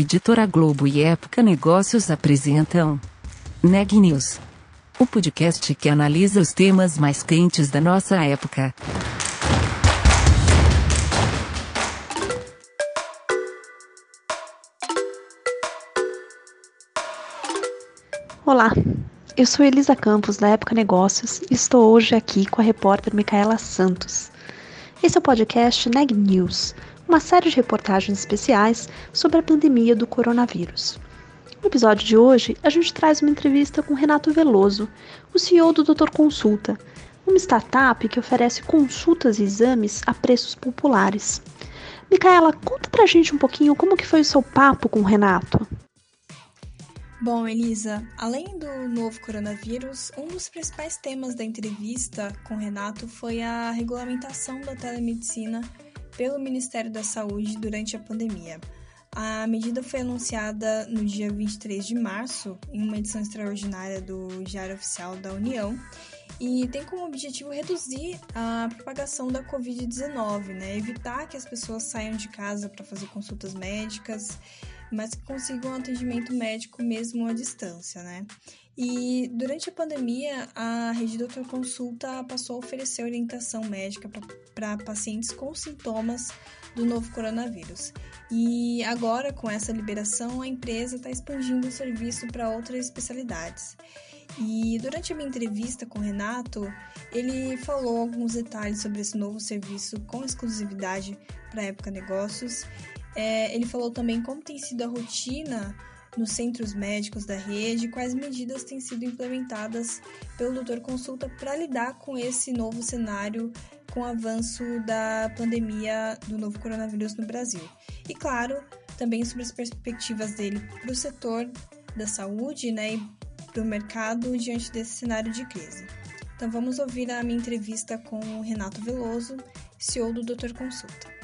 Editora Globo e Época Negócios apresentam Neg News, o podcast que analisa os temas mais quentes da nossa época. Olá, eu sou Elisa Campos da Época Negócios e estou hoje aqui com a repórter Micaela Santos. Esse é o podcast Neg News, uma série de reportagens especiais sobre a pandemia do coronavírus. No episódio de hoje, a gente traz uma entrevista com Renato Veloso, o CEO do Doutor Consulta, uma startup que oferece consultas e exames a preços populares. Micaela, conta pra gente um pouquinho como que foi o seu papo com o Renato. Bom, Elisa, além do novo coronavírus, um dos principais temas da entrevista com Renato foi a regulamentação da telemedicina pelo Ministério da Saúde durante a pandemia. A medida foi anunciada no dia 23 de março, em uma edição extraordinária do Diário Oficial da União, e tem como objetivo reduzir a propagação da Covid-19, né? evitar que as pessoas saiam de casa para fazer consultas médicas mas que consigam atendimento médico mesmo à distância, né? E durante a pandemia, a Rede Doutor Consulta passou a oferecer orientação médica para pacientes com sintomas do novo coronavírus. E agora, com essa liberação, a empresa está expandindo o serviço para outras especialidades. E durante a minha entrevista com o Renato, ele falou alguns detalhes sobre esse novo serviço com exclusividade para a Época Negócios é, ele falou também como tem sido a rotina nos centros médicos da rede quais medidas têm sido implementadas pelo Doutor Consulta para lidar com esse novo cenário com o avanço da pandemia do novo coronavírus no Brasil. E claro, também sobre as perspectivas dele para o setor da saúde né, e para o mercado diante desse cenário de crise. Então vamos ouvir a minha entrevista com o Renato Veloso, CEO do Doutor Consulta.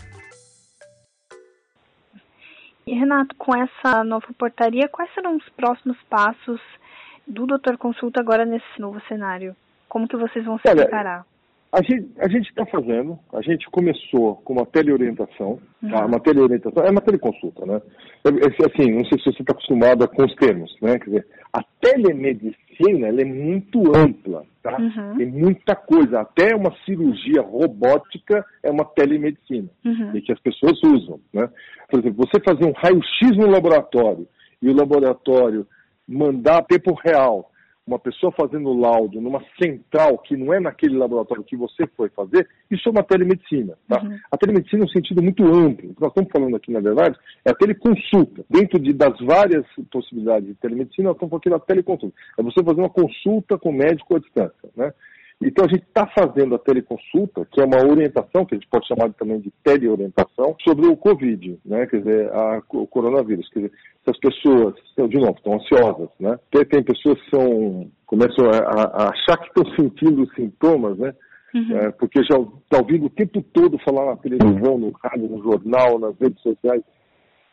E, Renato, com essa nova portaria, quais serão os próximos passos do Doutor Consulta agora nesse novo cenário? Como que vocês vão se Olha, preparar? A gente a está fazendo, a gente começou com uma teleorientação, uhum. tá? uma teleorientação, é uma teleconsulta, né? É, é, assim, não sei se você está acostumado com os termos, né? Quer dizer, a telemedicina ela é muito ampla, tá? Uhum. Tem muita coisa, até uma cirurgia robótica é uma telemedicina, uhum. e que as pessoas usam, né? Por exemplo, você fazer um raio-x no laboratório e o laboratório mandar a tempo real uma pessoa fazendo laudo numa central que não é naquele laboratório que você foi fazer, isso é uma telemedicina. Tá? Uhum. A telemedicina é um sentido muito amplo. O que nós estamos falando aqui, na verdade, é a teleconsulta. Dentro de, das várias possibilidades de telemedicina, nós estamos falando aqui da teleconsulta. É você fazer uma consulta com o médico à distância. Né? Então a gente está fazendo a teleconsulta, que é uma orientação, que a gente pode chamar também de teleorientação, sobre o Covid, né? quer dizer, a, o coronavírus. Quer dizer, se as pessoas, de novo, estão ansiosas, né? Tem, tem pessoas que são, começam a, a achar que estão sentindo sintomas, né? Uhum. É, porque já está ouvindo o tempo todo falar na televisão, no rádio, no jornal, nas redes sociais,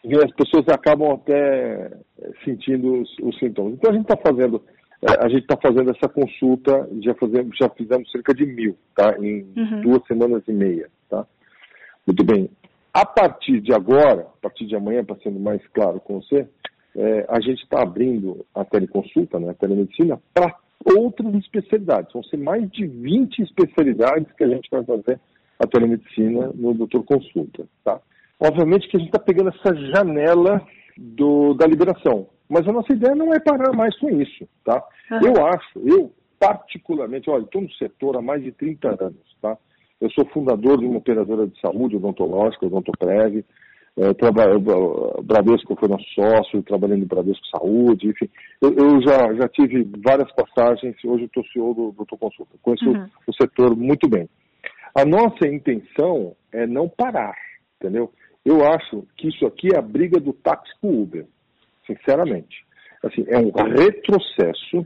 e as pessoas acabam até é, sentindo os, os sintomas. Então a gente está fazendo a gente está fazendo essa consulta, já, fazemos, já fizemos cerca de mil, tá? Em uhum. duas semanas e meia, tá? Muito bem. A partir de agora, a partir de amanhã, para sendo mais claro com você, é, a gente está abrindo a teleconsulta, né, a telemedicina, para outras especialidades. Vão ser mais de 20 especialidades que a gente vai fazer a telemedicina no Doutor Consulta, tá? Obviamente que a gente está pegando essa janela do, da liberação. Mas a nossa ideia não é parar mais com isso, tá? Uhum. Eu acho, eu particularmente, olha, estou no setor há mais de 30 anos, tá? Eu sou fundador de uma operadora de saúde odontológica, Odontoprev, é, Bradesco foi nosso sócio, trabalhando em Bradesco Saúde, enfim. Eu, eu já, já tive várias passagens, hoje estou CEO do Doutor Consulta. Conheço uhum. o setor muito bem. A nossa intenção é não parar, entendeu? Eu acho que isso aqui é a briga do táxi com o Uber sinceramente. Assim, é um retrocesso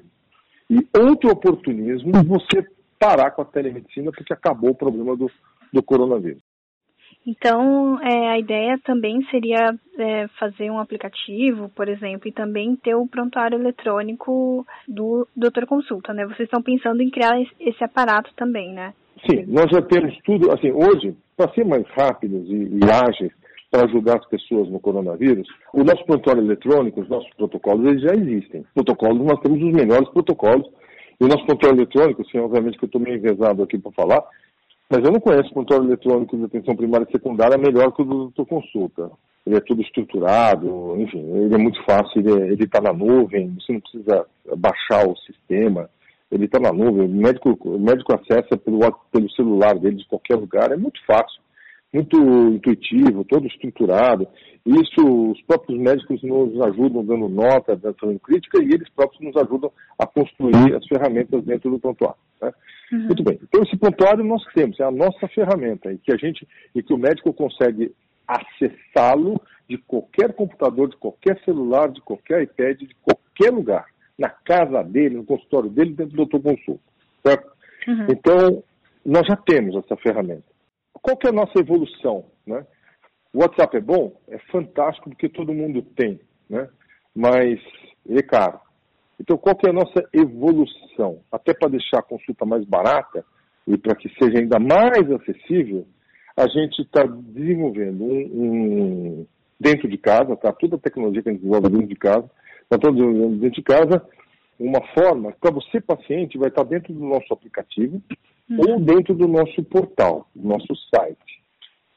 e outro oportunismo você parar com a telemedicina porque acabou o problema do, do coronavírus. Então, é, a ideia também seria é, fazer um aplicativo, por exemplo, e também ter o prontuário eletrônico do doutor consulta, né? Vocês estão pensando em criar esse aparato também, né? Sim, nós já temos tudo, assim, hoje, para ser mais rápidos e, e ágeis, para ajudar as pessoas no coronavírus, o nosso prontuário eletrônico, os nossos protocolos, eles já existem. Protocolos, nós temos os melhores protocolos. E o nosso prontuário eletrônico, assim, obviamente que eu estou meio envezado aqui para falar, mas eu não conheço prontuário eletrônico de atenção primária e secundária melhor que o do doutor consulta. Ele é tudo estruturado, enfim, ele é muito fácil, ele está na nuvem, você não precisa baixar o sistema, ele está na nuvem, o médico, o médico acessa pelo, pelo celular dele de qualquer lugar, é muito fácil, muito intuitivo, todo estruturado. Isso, os próprios médicos nos ajudam dando nota, dando crítica, e eles próprios nos ajudam a construir as ferramentas dentro do prontuário. Né? Uhum. Muito bem. Então esse prontuário nós temos, é a nossa ferramenta, e que a gente, e que o médico consegue acessá-lo de qualquer computador, de qualquer celular, de qualquer iPad, de qualquer lugar na casa dele, no consultório dele, dentro do autoconsulto. Certo? Uhum. Então, nós já temos essa ferramenta. Qual que é a nossa evolução? Né? O WhatsApp é bom? É fantástico porque todo mundo tem, né? mas ele é caro. Então, qual que é a nossa evolução? Até para deixar a consulta mais barata e para que seja ainda mais acessível, a gente está desenvolvendo um, um, dentro de casa, tá? Toda a tecnologia que a gente desenvolve dentro de casa, estamos desenvolvendo dentro de casa uma forma para você, paciente, vai estar dentro do nosso aplicativo uhum. ou dentro do nosso portal, do nosso site.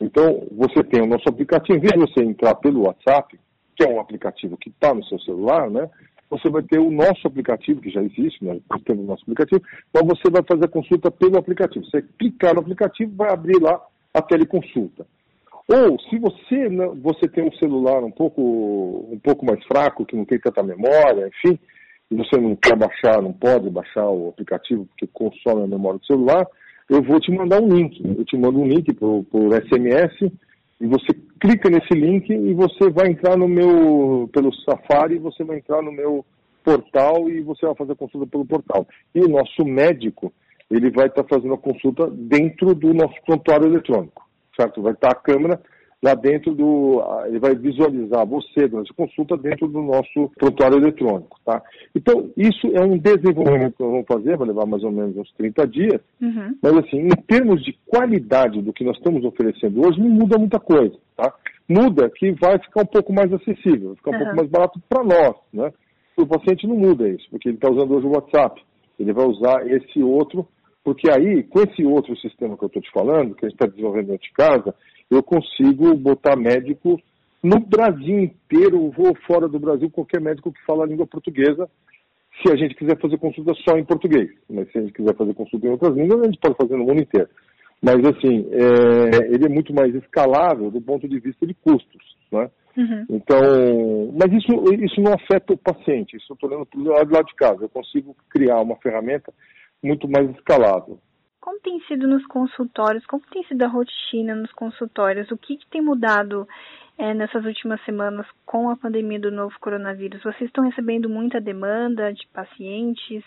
Então, você tem o nosso aplicativo, em vez de você entrar pelo WhatsApp, que é um aplicativo que está no seu celular, né? Você vai ter o nosso aplicativo, que já existe, nós né? temos o nosso aplicativo, mas você vai fazer a consulta pelo aplicativo. Você clicar no aplicativo, vai abrir lá a teleconsulta. Ou, se você, você tem um celular um pouco, um pouco mais fraco, que não tem tanta memória, enfim, e você não quer baixar, não pode baixar o aplicativo porque consome a memória do celular, eu vou te mandar um link. Eu te mando um link por, por SMS e você clica nesse link e você vai entrar no meu, pelo Safari, você vai entrar no meu portal e você vai fazer a consulta pelo portal. E o nosso médico, ele vai estar fazendo a consulta dentro do nosso prontuário eletrônico, certo? Vai estar a câmera lá dentro do. Ele vai visualizar você durante a consulta dentro do nosso prontuário eletrônico, tá? Então, isso é um desenvolvimento que nós vamos fazer, vai levar mais ou menos uns 30 dias, uhum. mas assim, em termos de qualidade do que nós estamos oferecendo hoje, não muda muita coisa, tá? Muda que vai ficar um pouco mais acessível, vai ficar um uhum. pouco mais barato para nós, né? O paciente não muda isso, porque ele está usando hoje o WhatsApp, ele vai usar esse outro porque aí, com esse outro sistema que eu estou te falando, que a gente está desenvolvendo dentro de casa, eu consigo botar médico no Brasil inteiro, vou fora do Brasil, qualquer médico que fala a língua portuguesa, se a gente quiser fazer consulta só em português. Mas se a gente quiser fazer consulta em outras línguas, a gente pode fazer no mundo inteiro. Mas, assim, é, ele é muito mais escalável do ponto de vista de custos, né? Uhum. Então, mas isso, isso não afeta o paciente, isso eu estou olhando do lado de casa. Eu consigo criar uma ferramenta muito mais escalável. Como tem sido nos consultórios? Como tem sido a rotina nos consultórios? O que, que tem mudado é, nessas últimas semanas com a pandemia do novo coronavírus? Vocês estão recebendo muita demanda de pacientes?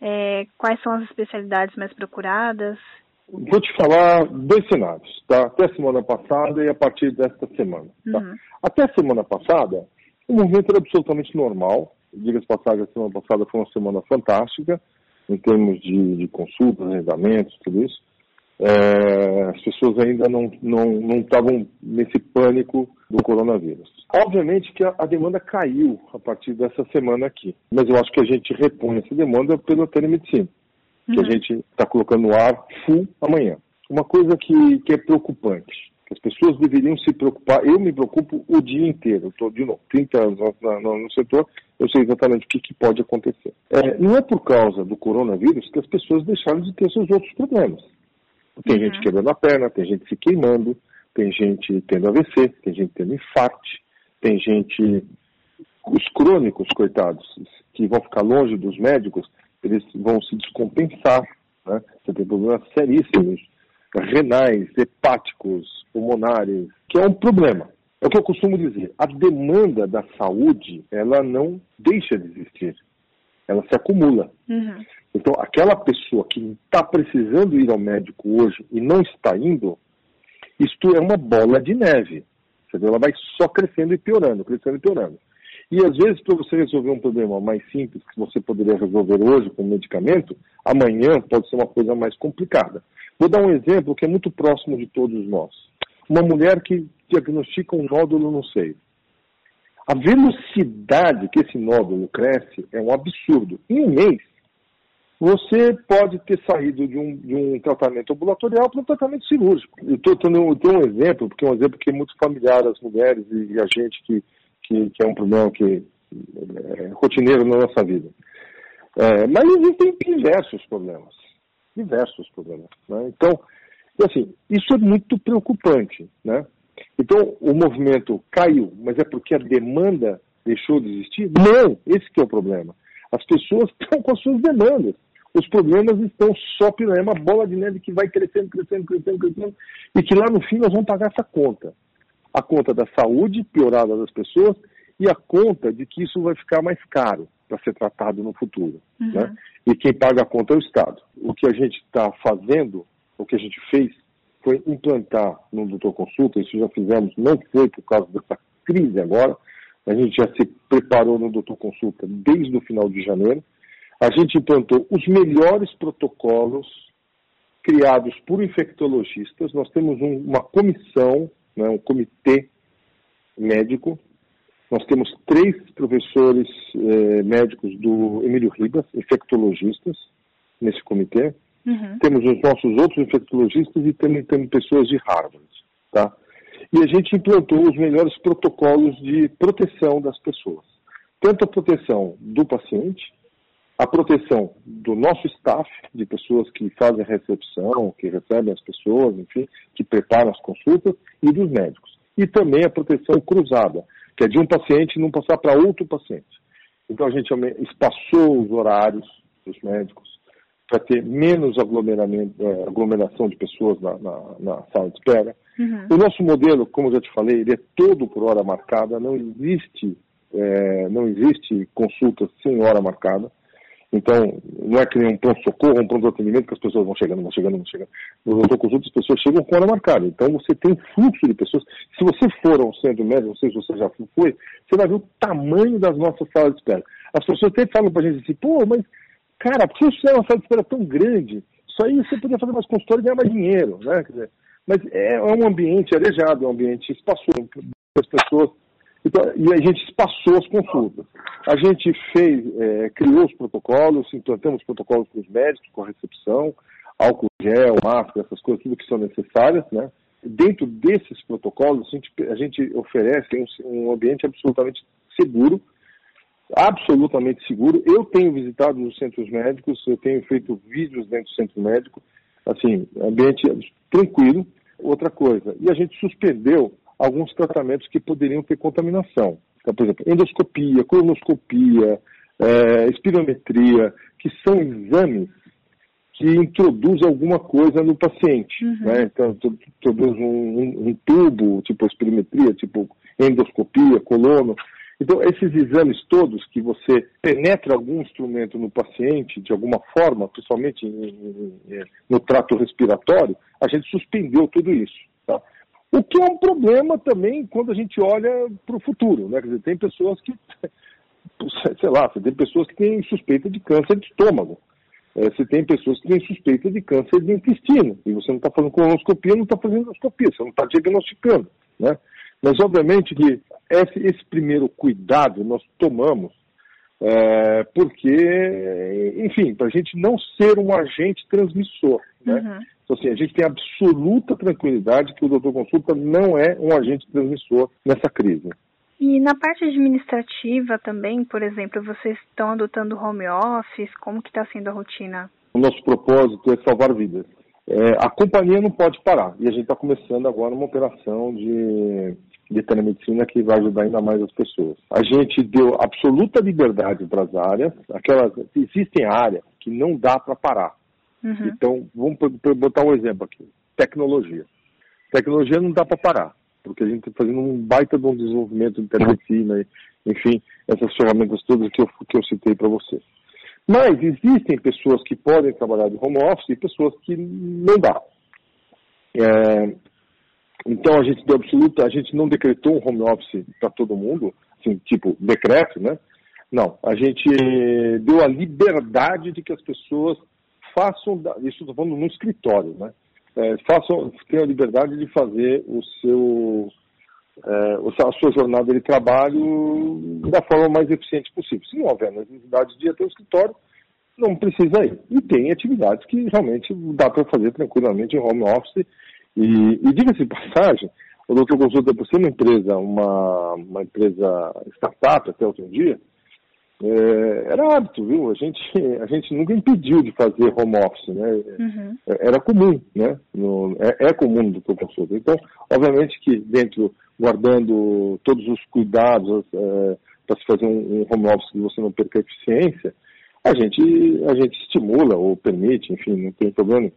É, quais são as especialidades mais procuradas? Vou te falar dois cenários, tá? Até a semana passada e a partir desta semana. Tá? Uhum. Até a semana passada, o movimento era absolutamente normal. Diga-se passagem, a semana passada foi uma semana fantástica em termos de, de consultas, agendamentos, tudo isso, é, as pessoas ainda não não não estavam nesse pânico do coronavírus. Obviamente que a, a, demanda caiu a partir dessa semana aqui, mas eu acho que a gente repõe essa demanda pela telemedicina, uhum. que a uhum. gente está colocando no ar full amanhã. Uma coisa que, que é preocupante, as pessoas deveriam se preocupar. Eu me preocupo o dia inteiro. Estou, de novo, 30 anos no, no, no, setor, eu sei exatamente o que, que pode acontecer. É, não é por causa do coronavírus que as pessoas deixaram de ter seus outros problemas. Tem uhum. gente quebrando a perna, tem gente se queimando, tem gente tendo AVC, tem gente tendo infarto, tem gente. Os crônicos, coitados, que vão ficar longe dos médicos, eles vão se descompensar. Né? Você tem problemas seríssimos renais, hepáticos, pulmonares, que é um problema. É o que eu costumo dizer. A demanda da saúde, ela não deixa de existir. Ela se acumula. Uhum. Então, aquela pessoa que está precisando ir ao médico hoje e não está indo, isto é uma bola de neve. Ela vai só crescendo e piorando, crescendo e piorando. E às vezes, para você resolver um problema mais simples que você poderia resolver hoje com medicamento, amanhã pode ser uma coisa mais complicada. Vou dar um exemplo que é muito próximo de todos nós. uma mulher que diagnostica um nódulo no seio. A velocidade que esse nódulo cresce é um absurdo. Em um mês, você pode ter saído de um, de um tratamento ambulatorial para um tratamento cirúrgico. Eu estou dando um exemplo, porque é um exemplo que é muito familiar às mulheres e a gente que, que, que é um problema que é rotineiro na nossa vida. É, mas existem diversos problemas. Diversos problemas. Né? Então, assim, isso é muito preocupante. Né? Então, o movimento caiu, mas é porque a demanda deixou de existir? Não, esse é o problema. As pessoas estão com as suas demandas. Os problemas estão só pirando. É uma bola de neve que vai crescendo, crescendo, crescendo, crescendo, e que lá no fim nós vamos pagar essa conta. A conta da saúde piorada das pessoas e a conta de que isso vai ficar mais caro para ser tratado no futuro. Uhum. Né? E quem paga a conta é o Estado. O que a gente está fazendo, o que a gente fez, foi implantar no Doutor Consulta, isso já fizemos, não foi por causa dessa crise agora, a gente já se preparou no Doutor Consulta desde o final de janeiro, a gente implantou os melhores protocolos criados por infectologistas. Nós temos um, uma comissão, né, um comitê médico. Nós temos três professores eh, médicos do Emílio Ribas, infectologistas, nesse comitê. Uhum. Temos os nossos outros infectologistas e também temos pessoas de Harvard. Tá? E a gente implantou os melhores protocolos de proteção das pessoas. Tanto a proteção do paciente, a proteção do nosso staff, de pessoas que fazem a recepção, que recebem as pessoas, enfim, que preparam as consultas, e dos médicos. E também a proteção cruzada, que é de um paciente não passar para outro paciente. Então a gente espaçou os horários dos médicos para ter menos eh, aglomeração de pessoas na, na, na sala de espera. Uhum. O nosso modelo, como eu já te falei, ele é todo por hora marcada, não existe, é, não existe consulta sem hora marcada. Então, não é que nem um pronto-socorro, um pronto-atendimento que as pessoas vão chegando, vão chegando, vão chegando. No doutor-consulta, as pessoas chegam com hora marcada. Então, você tem fluxo de pessoas. Se você for ao centro médico, não sei se você já foi, você vai ver o tamanho das nossas salas de espera. As pessoas sempre falam pra gente assim, pô, mas, cara, por que você é uma sala de espera tão grande? Isso aí você podia fazer mais consultório e ganhar mais dinheiro, né? Quer dizer, mas é, é um ambiente arejado, é um ambiente espaçoso. As pessoas então, e a gente espaçou as consultas. A gente fez, é, criou os protocolos, implantamos protocolos para os médicos, com recepção, álcool gel, máscara, essas coisas, tudo que são necessárias, né? Dentro desses protocolos, a gente, a gente oferece um, um ambiente absolutamente seguro, absolutamente seguro. Eu tenho visitado os centros médicos, eu tenho feito vídeos dentro do centro médico, assim, ambiente tranquilo. Outra coisa, e a gente suspendeu alguns tratamentos que poderiam ter contaminação. Então, por exemplo, endoscopia, colonoscopia, é, espirometria, que são exames que introduzem alguma coisa no paciente. Uhum. Né? Então, introduz um, um, tubo, tipo espirometria, tipo endoscopia, colono. Então, esses exames todos que você penetra algum instrumento no paciente, de alguma forma, principalmente em, em, no trato respiratório, a gente suspendeu tudo isso. Tá? O que é um problema também quando a gente olha para o futuro, né? Quer dizer, tem pessoas que, sei lá, você tem pessoas que têm suspeita de câncer de estômago. É, você tem pessoas que têm suspeita de câncer de intestino. E você não está fazendo colonoscopia, não está fazendo endoscopia, você não está diagnosticando, né? Mas, obviamente, que esse, esse primeiro cuidado nós tomamos é, porque, enfim, para a gente não ser um agente transmissor. Né? Uhum. Então, assim, a gente tem absoluta tranquilidade que o doutor consulta não é um agente transmissor nessa crise. E na parte administrativa também, por exemplo, vocês estão adotando home office? Como que está sendo a rotina? O nosso propósito é salvar vidas. É, a companhia não pode parar e a gente está começando agora uma operação de, de telemedicina que vai ajudar ainda mais as pessoas. A gente deu absoluta liberdade para as áreas. Aquelas, existem áreas que não dá para parar. Uhum. Então, vamos botar um exemplo aqui: tecnologia. Tecnologia não dá para parar, porque a gente está fazendo um baita de um desenvolvimento de telemedicina, enfim, essas ferramentas todas que eu, que eu citei para você. Mas existem pessoas que podem trabalhar de home office e pessoas que não dá. É, então a gente deu absoluta, a gente não decretou um home office para todo mundo, assim, tipo decreto, né? Não, a gente deu a liberdade de que as pessoas façam, isso estou falando no escritório, né? é, façam, tenham a liberdade de fazer o seu, é, a sua jornada de trabalho da forma mais eficiente possível. Se não houver necessidade de ir até o escritório, não precisa ir. E tem atividades que realmente dá para fazer tranquilamente em home office. E, e diga-se de passagem, o Doutor Consulta, por ser uma empresa, uma, uma empresa startup até outro dia, é, era hábito, viu? A gente, a gente nunca impediu de fazer home office, né? Uhum. É, era comum, né? No, é, é, comum do que eu consulto. Então, obviamente que dentro, guardando todos os cuidados é, para se fazer um, um, home office que você não perca a eficiência, a gente, a gente estimula ou permite, enfim, não tem problema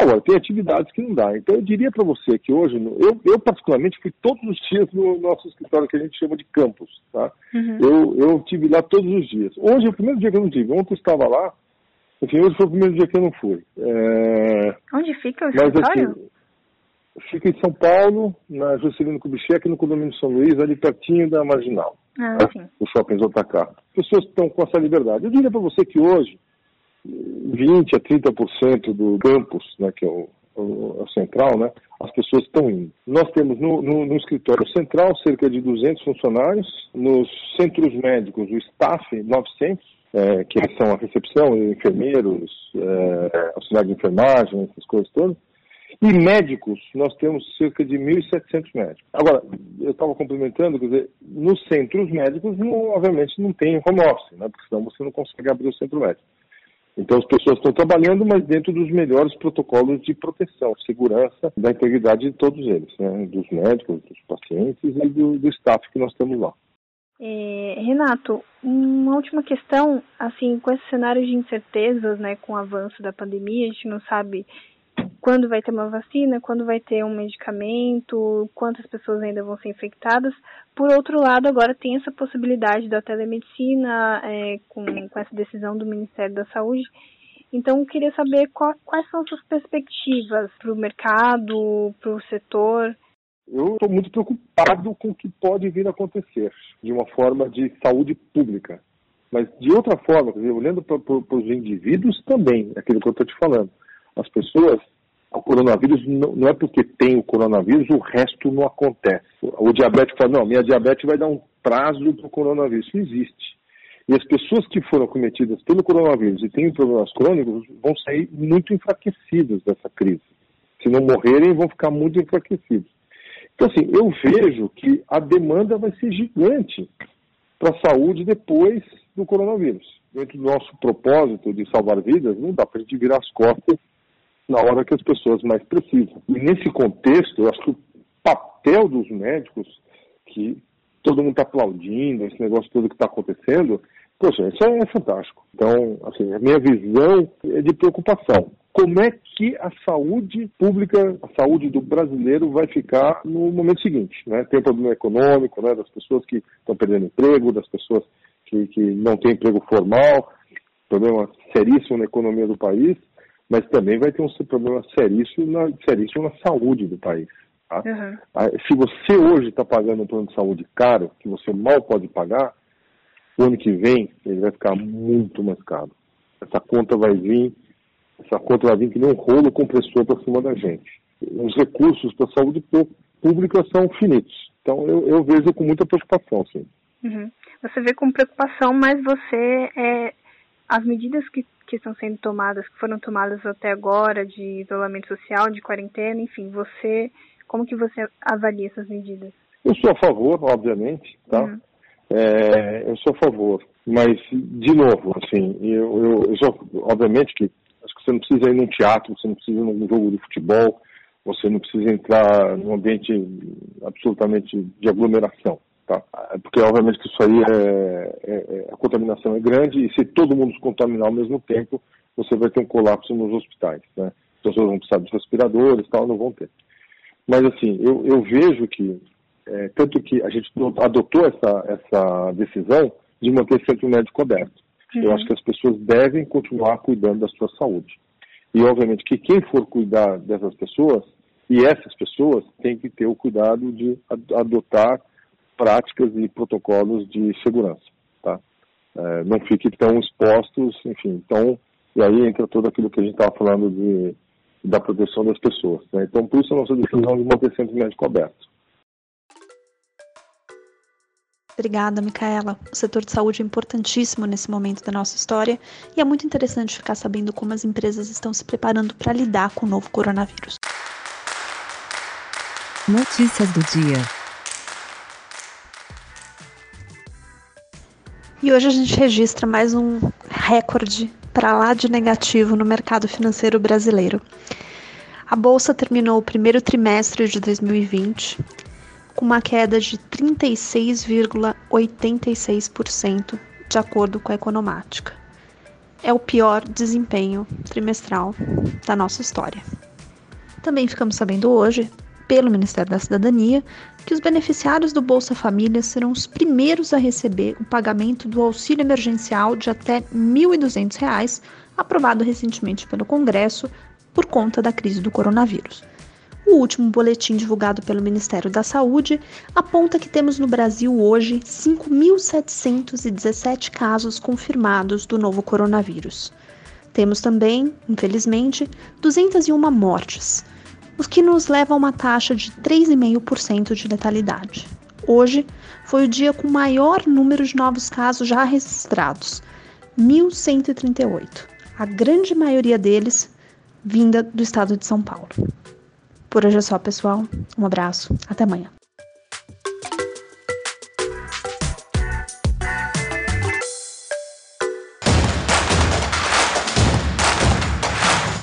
Agora, tem atividades que não dá. Então, eu diria para você que hoje, eu, eu, particularmente fui todos os dias no nosso escritório que a gente chama de campus, tá? Uhum. Eu, eu tive lá todos os dias. Hoje é o primeiro dia que eu não tive. Ontem eu estava lá, enfim, hoje foi o primeiro dia que eu não fui. É... Onde fica o escritório? Mas, assim, fica em São Paulo, na Juscelino Kubitschek, no condomínio São Luís, ali pertinho da Marginal. Ah, tá? O shopping Zotacá. Pessoas estão com essa liberdade. Eu diria para você que hoje, 20 a 30% do campus, né, que é o, central, né, as pessoas estão indo. Nós temos no, no, no, escritório central cerca de 200 funcionários, nos centros médicos, o staff, 900, é, que são a recepção, enfermeiros, é, auxiliar de enfermagem, essas coisas todas. E médicos, nós temos cerca de 1.700 médicos. Agora, eu estava complementando, quer dizer, nos centros médicos, não, obviamente, não tem home office, né, porque senão você não consegue abrir o centro médico. Então as pessoas estão trabalhando, mas dentro dos melhores protocolos de proteção, segurança da integridade de todos eles, né? dos médicos, dos pacientes e do, do staff que nós temos lá. É, Renato, uma última questão, assim, com esse cenário de incertezas, né, com o avanço da pandemia, a gente não sabe quando vai ter uma vacina, quando vai ter um medicamento, quantas pessoas ainda vão ser infectadas. Por outro lado, agora tem essa possibilidade da telemedicina é, com, com, essa decisão do Ministério da Saúde. Então, eu queria saber qual, quais são as suas perspectivas para o mercado, para o setor. Eu estou muito preocupado com o que pode vir a acontecer de uma forma de saúde pública. Mas de outra forma, olhando para os indivíduos também, é aquilo que eu estou te falando. As pessoas o coronavírus não, é porque tem o coronavírus, o resto não acontece. O diabético fala, não, minha diabetes vai dar um prazo para o coronavírus. Isso não existe. E as pessoas que foram cometidas pelo coronavírus e têm problemas crônicos vão sair muito enfraquecidas dessa crise. Se não morrerem, vão ficar muito enfraquecidos. Então, assim, eu vejo que a demanda vai ser gigante para a saúde depois do coronavírus. Dentro do nosso propósito de salvar vidas, não dá para a gente virar as costas na hora que as pessoas mais precisam. E nesse contexto, eu acho que o papel dos médicos, que todo mundo está aplaudindo, esse negócio todo que está acontecendo, poxa, isso é fantástico. Então, assim, a minha visão é de preocupação. Como é que a saúde pública, a saúde do brasileiro vai ficar no momento seguinte? Né? Tem o problema econômico, né, das pessoas que estão perdendo emprego, das pessoas que, que não têm emprego formal, problema seríssimo na economia do país mas também vai ter um problema seríssimo na, seríssimo na saúde do país. Tá? Uhum. Se você hoje está pagando um plano de saúde caro, que você mal pode pagar, o ano que vem ele vai ficar muito mais caro. Essa conta vai vir, essa conta vai vir que nem um rolo compressor para cima da gente. Os recursos para a saúde pública são finitos. Então eu, eu vejo com muita preocupação, sim. Uhum. Você vê com preocupação, mas você é, as medidas que que estão sendo tomadas, que foram tomadas até agora, de isolamento social, de quarentena, enfim, você, como que você avalia essas medidas? Eu sou a favor, obviamente, tá? Uhum. É, eu sou a favor, mas, de novo, assim, eu, eu, eu sou, obviamente que acho que você não precisa ir num teatro, você não precisa ir num jogo de futebol, você não precisa entrar num ambiente absolutamente de aglomeração. Tá? Porque, obviamente, que isso aí é, é, é, a contaminação é grande e se todo mundo se contaminar ao mesmo tempo, você vai ter um colapso nos hospitais. Né? As pessoas vão precisar de respiradores tal, não vão ter. Mas, assim, eu, eu vejo que, é, tanto que a gente adotou essa, essa decisão de manter o centro médico aberto. Uhum. Eu acho que as pessoas devem continuar cuidando da sua saúde. E, obviamente, que quem for cuidar dessas pessoas, e essas pessoas têm que ter o cuidado de adotar práticas e protocolos de segurança, tá? É, não fiquem tão expostos, enfim, então, e aí entra todo aquilo que a gente estava falando de da proteção das pessoas. Né? Então, por isso a nossa decisão de manter centro médico aberto. Obrigada, Micaela. O setor de saúde é importantíssimo nesse momento da nossa história e é muito interessante ficar sabendo como as empresas estão se preparando para lidar com o novo coronavírus. Notícias do dia. E hoje a gente registra mais um recorde para lá de negativo no mercado financeiro brasileiro. A bolsa terminou o primeiro trimestre de 2020 com uma queda de 36,86%, de acordo com a Economática. É o pior desempenho trimestral da nossa história. Também ficamos sabendo hoje, pelo Ministério da Cidadania, que os beneficiários do Bolsa Família serão os primeiros a receber o pagamento do auxílio emergencial de até R$ 1.200, aprovado recentemente pelo Congresso por conta da crise do coronavírus. O último boletim divulgado pelo Ministério da Saúde aponta que temos no Brasil hoje 5.717 casos confirmados do novo coronavírus. Temos também, infelizmente, 201 mortes, o que nos leva a uma taxa de 3,5% de letalidade. Hoje foi o dia com maior número de novos casos já registrados, 1.138, a grande maioria deles vinda do estado de São Paulo. Por hoje é só, pessoal. Um abraço. Até amanhã.